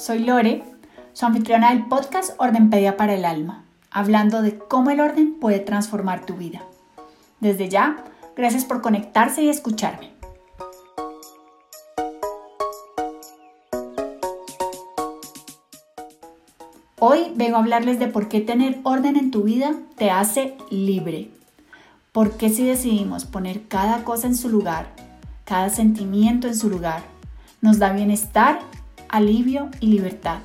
soy Lore, su anfitriona del podcast Ordenpedia para el Alma, hablando de cómo el orden puede transformar tu vida. Desde ya, gracias por conectarse y escucharme. Hoy vengo a hablarles de por qué tener orden en tu vida te hace libre. ¿Por qué si decidimos poner cada cosa en su lugar, cada sentimiento en su lugar, nos da bienestar alivio y libertad.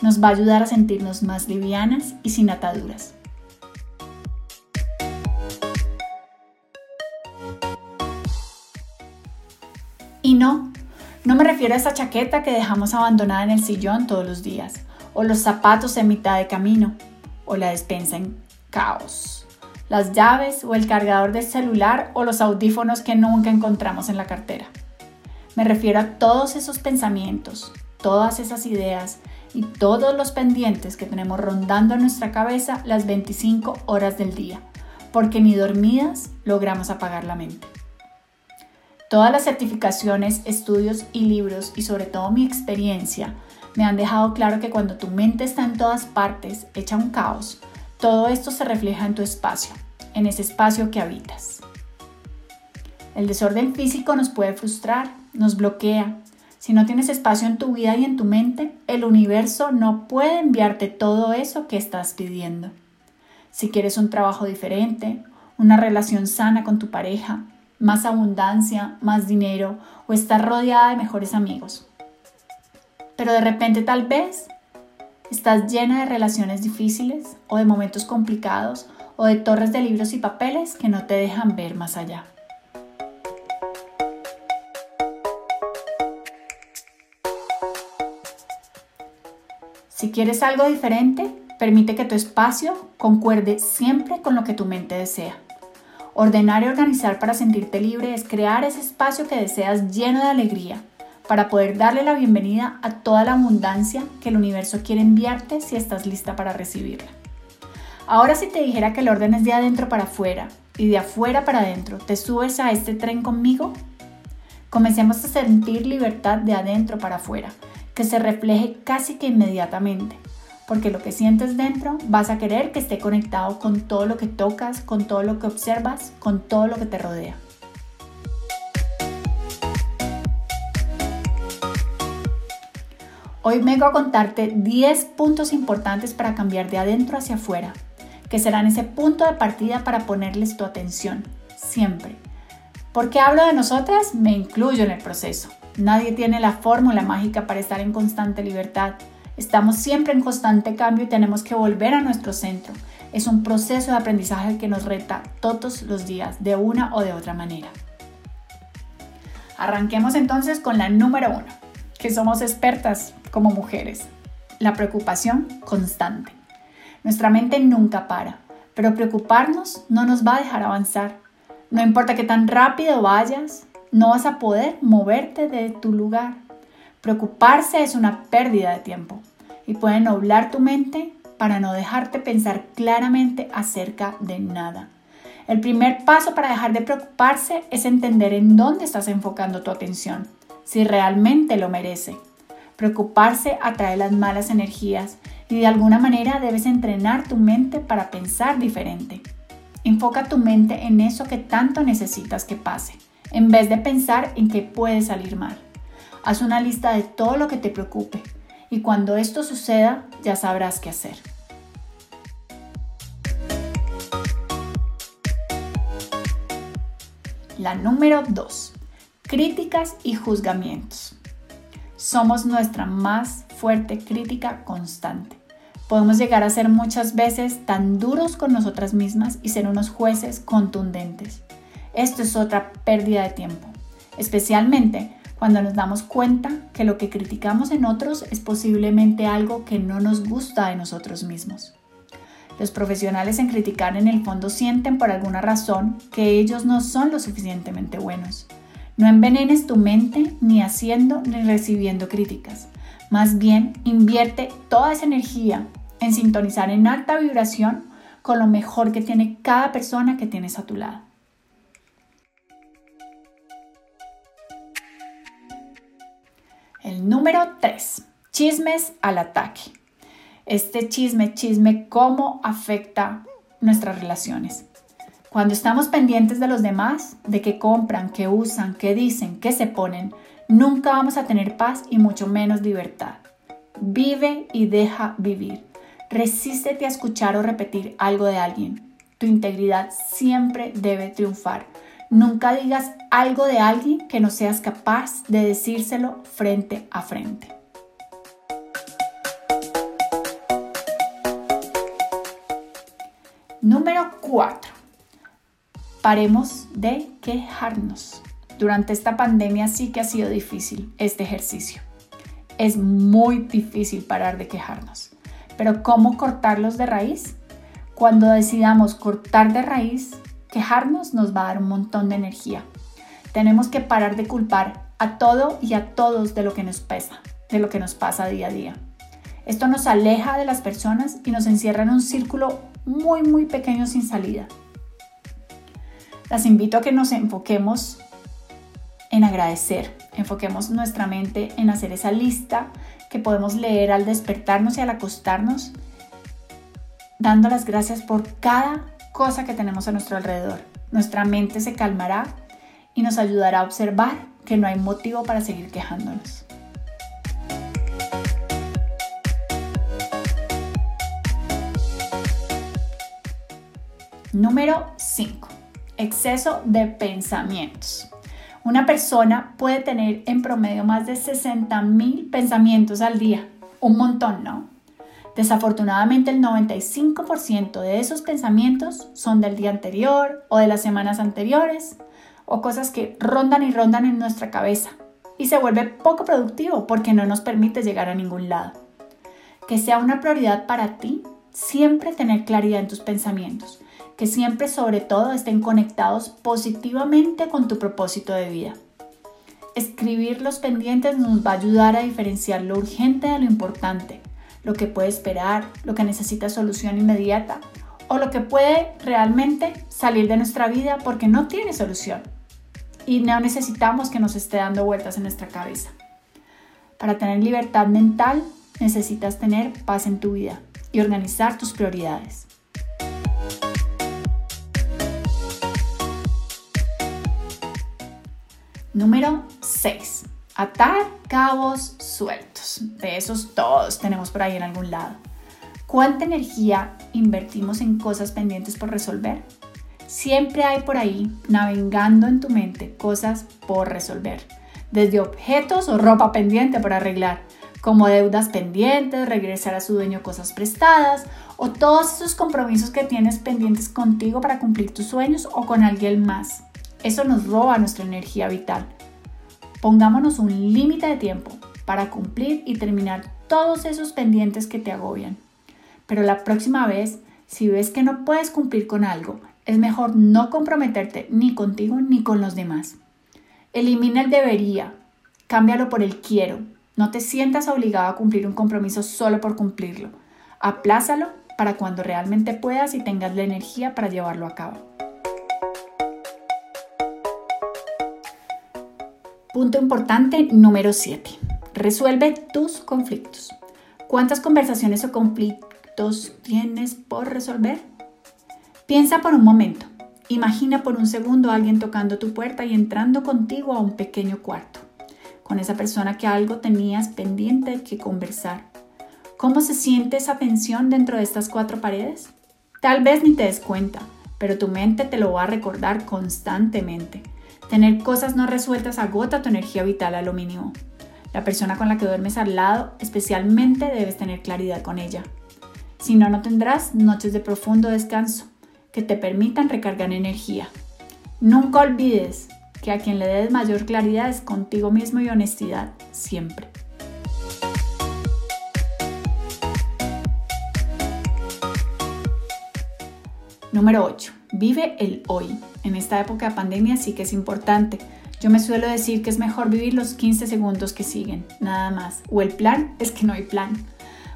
Nos va a ayudar a sentirnos más livianas y sin ataduras. Y no, no me refiero a esa chaqueta que dejamos abandonada en el sillón todos los días, o los zapatos en mitad de camino, o la despensa en caos, las llaves o el cargador del celular o los audífonos que nunca encontramos en la cartera. Me refiero a todos esos pensamientos, todas esas ideas y todos los pendientes que tenemos rondando en nuestra cabeza las 25 horas del día, porque ni dormidas logramos apagar la mente. Todas las certificaciones, estudios y libros y sobre todo mi experiencia me han dejado claro que cuando tu mente está en todas partes, hecha un caos, todo esto se refleja en tu espacio, en ese espacio que habitas. El desorden físico nos puede frustrar, nos bloquea, si no tienes espacio en tu vida y en tu mente, el universo no puede enviarte todo eso que estás pidiendo. Si quieres un trabajo diferente, una relación sana con tu pareja, más abundancia, más dinero o estar rodeada de mejores amigos. Pero de repente tal vez estás llena de relaciones difíciles o de momentos complicados o de torres de libros y papeles que no te dejan ver más allá. Si quieres algo diferente, permite que tu espacio concuerde siempre con lo que tu mente desea. Ordenar y organizar para sentirte libre es crear ese espacio que deseas lleno de alegría, para poder darle la bienvenida a toda la abundancia que el universo quiere enviarte si estás lista para recibirla. Ahora si te dijera que el orden es de adentro para afuera y de afuera para adentro, ¿te subes a este tren conmigo? Comencemos a sentir libertad de adentro para afuera que se refleje casi que inmediatamente, porque lo que sientes dentro vas a querer que esté conectado con todo lo que tocas, con todo lo que observas, con todo lo que te rodea. Hoy vengo a contarte 10 puntos importantes para cambiar de adentro hacia afuera, que serán ese punto de partida para ponerles tu atención, siempre. Porque hablo de nosotras, me incluyo en el proceso. Nadie tiene la fórmula mágica para estar en constante libertad. Estamos siempre en constante cambio y tenemos que volver a nuestro centro. Es un proceso de aprendizaje que nos reta todos los días, de una o de otra manera. Arranquemos entonces con la número uno, que somos expertas como mujeres. La preocupación constante. Nuestra mente nunca para, pero preocuparnos no nos va a dejar avanzar. No importa qué tan rápido vayas, no vas a poder moverte de tu lugar. Preocuparse es una pérdida de tiempo y puede nublar tu mente para no dejarte pensar claramente acerca de nada. El primer paso para dejar de preocuparse es entender en dónde estás enfocando tu atención, si realmente lo merece. Preocuparse atrae las malas energías y de alguna manera debes entrenar tu mente para pensar diferente. Enfoca tu mente en eso que tanto necesitas que pase en vez de pensar en qué puede salir mal. Haz una lista de todo lo que te preocupe y cuando esto suceda ya sabrás qué hacer. La número 2. Críticas y juzgamientos. Somos nuestra más fuerte crítica constante. Podemos llegar a ser muchas veces tan duros con nosotras mismas y ser unos jueces contundentes. Esto es otra pérdida de tiempo, especialmente cuando nos damos cuenta que lo que criticamos en otros es posiblemente algo que no nos gusta de nosotros mismos. Los profesionales en criticar en el fondo sienten por alguna razón que ellos no son lo suficientemente buenos. No envenenes tu mente ni haciendo ni recibiendo críticas. Más bien, invierte toda esa energía en sintonizar en alta vibración con lo mejor que tiene cada persona que tienes a tu lado. El número 3. Chismes al ataque. Este chisme, chisme, cómo afecta nuestras relaciones. Cuando estamos pendientes de los demás, de qué compran, qué usan, qué dicen, qué se ponen, nunca vamos a tener paz y mucho menos libertad. Vive y deja vivir. Resístete a escuchar o repetir algo de alguien. Tu integridad siempre debe triunfar. Nunca digas algo de alguien que no seas capaz de decírselo frente a frente. Número 4. Paremos de quejarnos. Durante esta pandemia sí que ha sido difícil este ejercicio. Es muy difícil parar de quejarnos. Pero ¿cómo cortarlos de raíz? Cuando decidamos cortar de raíz, quejarnos nos va a dar un montón de energía. Tenemos que parar de culpar a todo y a todos de lo que nos pesa, de lo que nos pasa día a día. Esto nos aleja de las personas y nos encierra en un círculo muy, muy pequeño sin salida. Las invito a que nos enfoquemos en agradecer, enfoquemos nuestra mente en hacer esa lista que podemos leer al despertarnos y al acostarnos, dando las gracias por cada que tenemos a nuestro alrededor. Nuestra mente se calmará y nos ayudará a observar que no hay motivo para seguir quejándonos. Número 5. Exceso de pensamientos. Una persona puede tener en promedio más de 60.000 pensamientos al día. Un montón, ¿no? Desafortunadamente el 95% de esos pensamientos son del día anterior o de las semanas anteriores o cosas que rondan y rondan en nuestra cabeza y se vuelve poco productivo porque no nos permite llegar a ningún lado. Que sea una prioridad para ti siempre tener claridad en tus pensamientos que siempre sobre todo estén conectados positivamente con tu propósito de vida. Escribir los pendientes nos va a ayudar a diferenciar lo urgente de lo importante, lo que puede esperar, lo que necesita solución inmediata o lo que puede realmente salir de nuestra vida porque no tiene solución y no necesitamos que nos esté dando vueltas en nuestra cabeza. Para tener libertad mental necesitas tener paz en tu vida y organizar tus prioridades. Número 6. Atar cabos sueltos. De esos todos tenemos por ahí en algún lado. ¿Cuánta energía invertimos en cosas pendientes por resolver? Siempre hay por ahí, navegando en tu mente, cosas por resolver. Desde objetos o ropa pendiente por arreglar, como deudas pendientes, regresar a su dueño cosas prestadas o todos esos compromisos que tienes pendientes contigo para cumplir tus sueños o con alguien más. Eso nos roba nuestra energía vital. Pongámonos un límite de tiempo para cumplir y terminar todos esos pendientes que te agobian. Pero la próxima vez, si ves que no puedes cumplir con algo, es mejor no comprometerte ni contigo ni con los demás. Elimina el debería, cámbialo por el quiero. No te sientas obligado a cumplir un compromiso solo por cumplirlo. Aplázalo para cuando realmente puedas y tengas la energía para llevarlo a cabo. Punto importante número 7. Resuelve tus conflictos. ¿Cuántas conversaciones o conflictos tienes por resolver? Piensa por un momento. Imagina por un segundo a alguien tocando tu puerta y entrando contigo a un pequeño cuarto, con esa persona que algo tenías pendiente que conversar. ¿Cómo se siente esa tensión dentro de estas cuatro paredes? Tal vez ni te des cuenta, pero tu mente te lo va a recordar constantemente. Tener cosas no resueltas agota tu energía vital a lo mínimo. La persona con la que duermes al lado, especialmente debes tener claridad con ella. Si no, no tendrás noches de profundo descanso que te permitan recargar energía. Nunca olvides que a quien le des mayor claridad es contigo mismo y honestidad, siempre. Número 8. Vive el hoy. En esta época de pandemia sí que es importante. Yo me suelo decir que es mejor vivir los 15 segundos que siguen, nada más. O el plan es que no hay plan.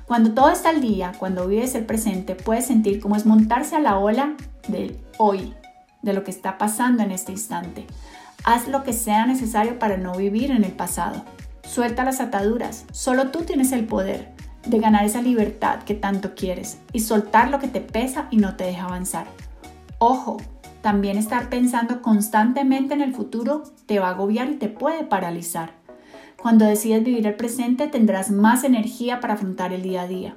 Cuando todo está al día, cuando vives el presente, puedes sentir cómo es montarse a la ola del hoy, de lo que está pasando en este instante. Haz lo que sea necesario para no vivir en el pasado. Suelta las ataduras. Solo tú tienes el poder de ganar esa libertad que tanto quieres y soltar lo que te pesa y no te deja avanzar. Ojo, también estar pensando constantemente en el futuro te va a agobiar y te puede paralizar. Cuando decides vivir el presente tendrás más energía para afrontar el día a día.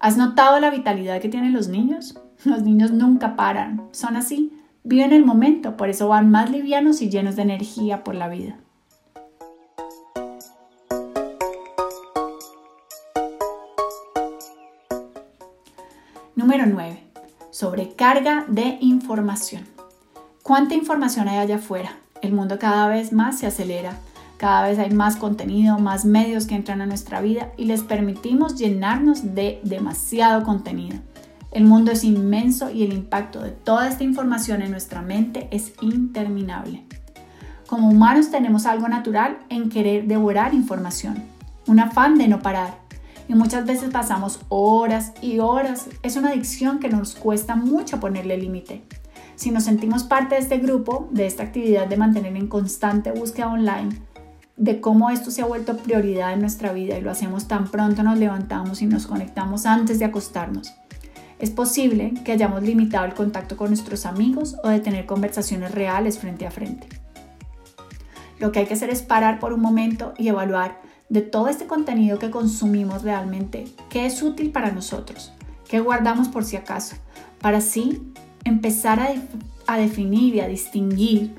¿Has notado la vitalidad que tienen los niños? Los niños nunca paran, son así, viven el momento, por eso van más livianos y llenos de energía por la vida. Número 9. Sobrecarga de información. ¿Cuánta información hay allá afuera? El mundo cada vez más se acelera, cada vez hay más contenido, más medios que entran a nuestra vida y les permitimos llenarnos de demasiado contenido. El mundo es inmenso y el impacto de toda esta información en nuestra mente es interminable. Como humanos tenemos algo natural en querer devorar información, un afán de no parar. Y muchas veces pasamos horas y horas. Es una adicción que nos cuesta mucho ponerle límite. Si nos sentimos parte de este grupo, de esta actividad de mantener en constante búsqueda online, de cómo esto se ha vuelto prioridad en nuestra vida y lo hacemos tan pronto nos levantamos y nos conectamos antes de acostarnos. Es posible que hayamos limitado el contacto con nuestros amigos o de tener conversaciones reales frente a frente. Lo que hay que hacer es parar por un momento y evaluar de todo este contenido que consumimos realmente qué es útil para nosotros, qué guardamos por si acaso, para así empezar a, a definir y a distinguir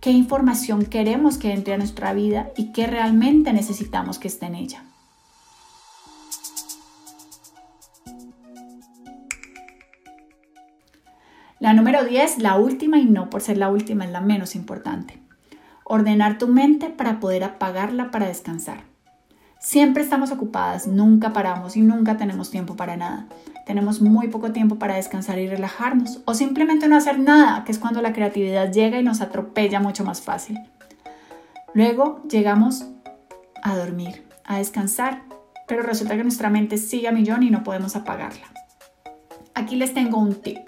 qué información queremos que entre a nuestra vida y qué realmente necesitamos que esté en ella. La número 10, la última y no por ser la última es la menos importante. Ordenar tu mente para poder apagarla para descansar. Siempre estamos ocupadas, nunca paramos y nunca tenemos tiempo para nada. Tenemos muy poco tiempo para descansar y relajarnos o simplemente no hacer nada, que es cuando la creatividad llega y nos atropella mucho más fácil. Luego llegamos a dormir, a descansar, pero resulta que nuestra mente sigue a millón y no podemos apagarla. Aquí les tengo un tip.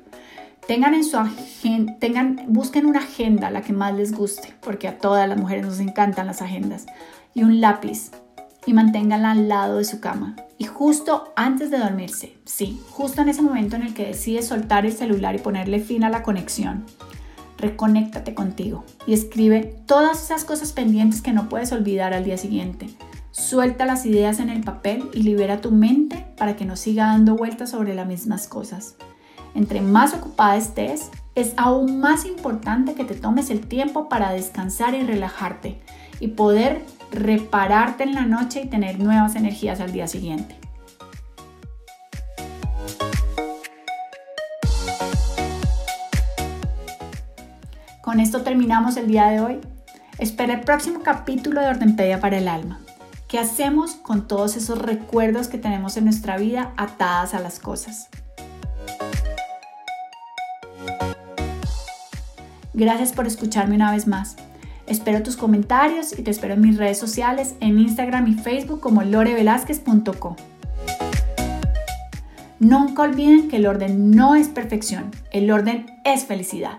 Tengan en su busquen una agenda, la que más les guste, porque a todas las mujeres nos encantan las agendas, y un lápiz y manténganla al lado de su cama. Y justo antes de dormirse, sí, justo en ese momento en el que decides soltar el celular y ponerle fin a la conexión, reconéctate contigo y escribe todas esas cosas pendientes que no puedes olvidar al día siguiente. Suelta las ideas en el papel y libera tu mente para que no siga dando vueltas sobre las mismas cosas. Entre más ocupada estés, es aún más importante que te tomes el tiempo para descansar y relajarte y poder repararte en la noche y tener nuevas energías al día siguiente. Con esto terminamos el día de hoy. Espera el próximo capítulo de Ordenpedia para el alma. ¿Qué hacemos con todos esos recuerdos que tenemos en nuestra vida atadas a las cosas? Gracias por escucharme una vez más. Espero tus comentarios y te espero en mis redes sociales, en Instagram y Facebook como lorevelázquez.co. Nunca olviden que el orden no es perfección, el orden es felicidad.